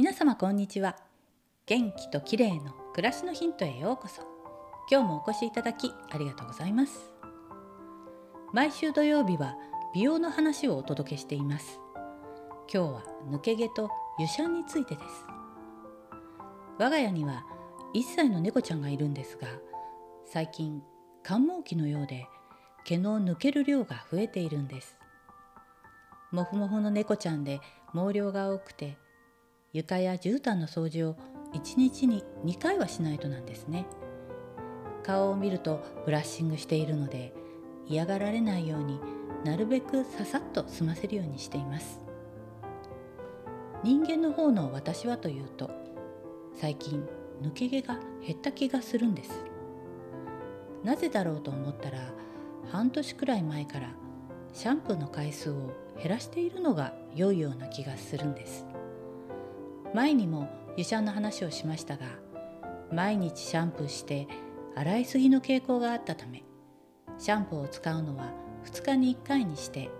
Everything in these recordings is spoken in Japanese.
皆様こんにちは。元気と綺麗の暮らしのヒントへようこそ。今日もお越しいただきありがとうございます。毎週土曜日は美容の話をお届けしています。今日は抜け毛と湯シャンについてです。我が家には1歳の猫ちゃんがいるんですが最近寒毛期のようで毛の抜ける量が増えているんです。もふもふの猫ちゃんで毛量が多くて床や絨毯の掃除を1日に2回はしないとなんですね。顔を見るとブラッシングしているので嫌がられないようになるべくささっと済ませるようにしています。人間の方の私はというと最近抜け毛が減った気がするんです。なぜだろうと思ったら半年くらい前からシャンプーの回数を減らしているのが良いような気がするんです。前にも湯シャンの話をしましたが毎日シャンプーして洗いすぎの傾向があったためシャンプーを使うのは2日に1回にして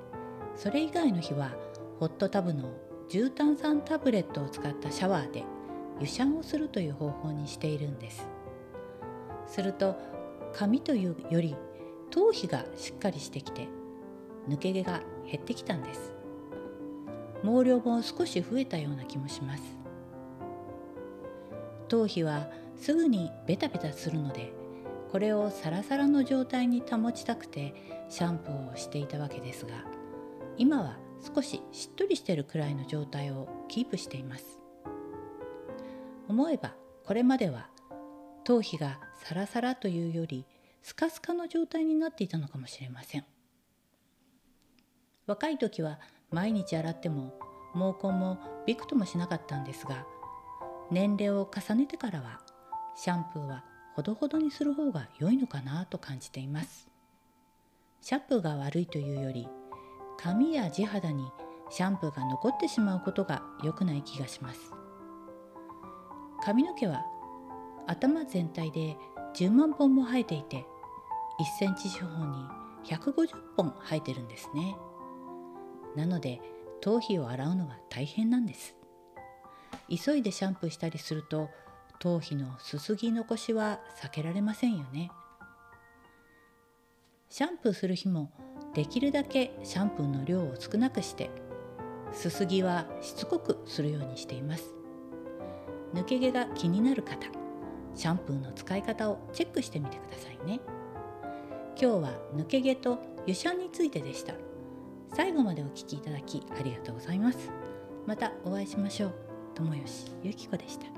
それ以外の日はホットタブの重炭酸タブレットを使ったシャワーで湯シャンをするという方法にしているんです。すると髪というより頭皮がしっかりしてきて抜け毛が減ってきたんです。毛量も少し増えたような気もします。頭皮はすぐにベタベタするのでこれをサラサラの状態に保ちたくてシャンプーをしていたわけですが今は少ししっとりしてるくらいの状態をキープしています。思えばこれまでは頭皮がサラサラというよりスカスカの状態になっていたのかもしれません。若い時は毎日洗っても毛根もびくともしなかったんですが年齢を重ねてからはシャンプーはほどほどにする方が良いのかなと感じています。シャンプーが悪いというより髪や地肌にシャンプーが残ってしまうことが良くない気がします。髪の毛は頭全体で10万本も生えていて1センチ四方に150本生えてるんですね。なので頭皮を洗うのは大変なんです。急いでシャンプーしたりすると頭皮のすすぎ残しは避けられませんよね。シャンプーする日もできるだけシャンプーの量を少なくしてすすぎはしつこくするようにしています。抜け毛が気になる方シャンプーの使い方をチェックしてみてくださいね。今日は抜け毛と湯シャンについてでした。最後までお聴きいただきありがとうございます。またお会いしましょう。友吉ゆき子でした。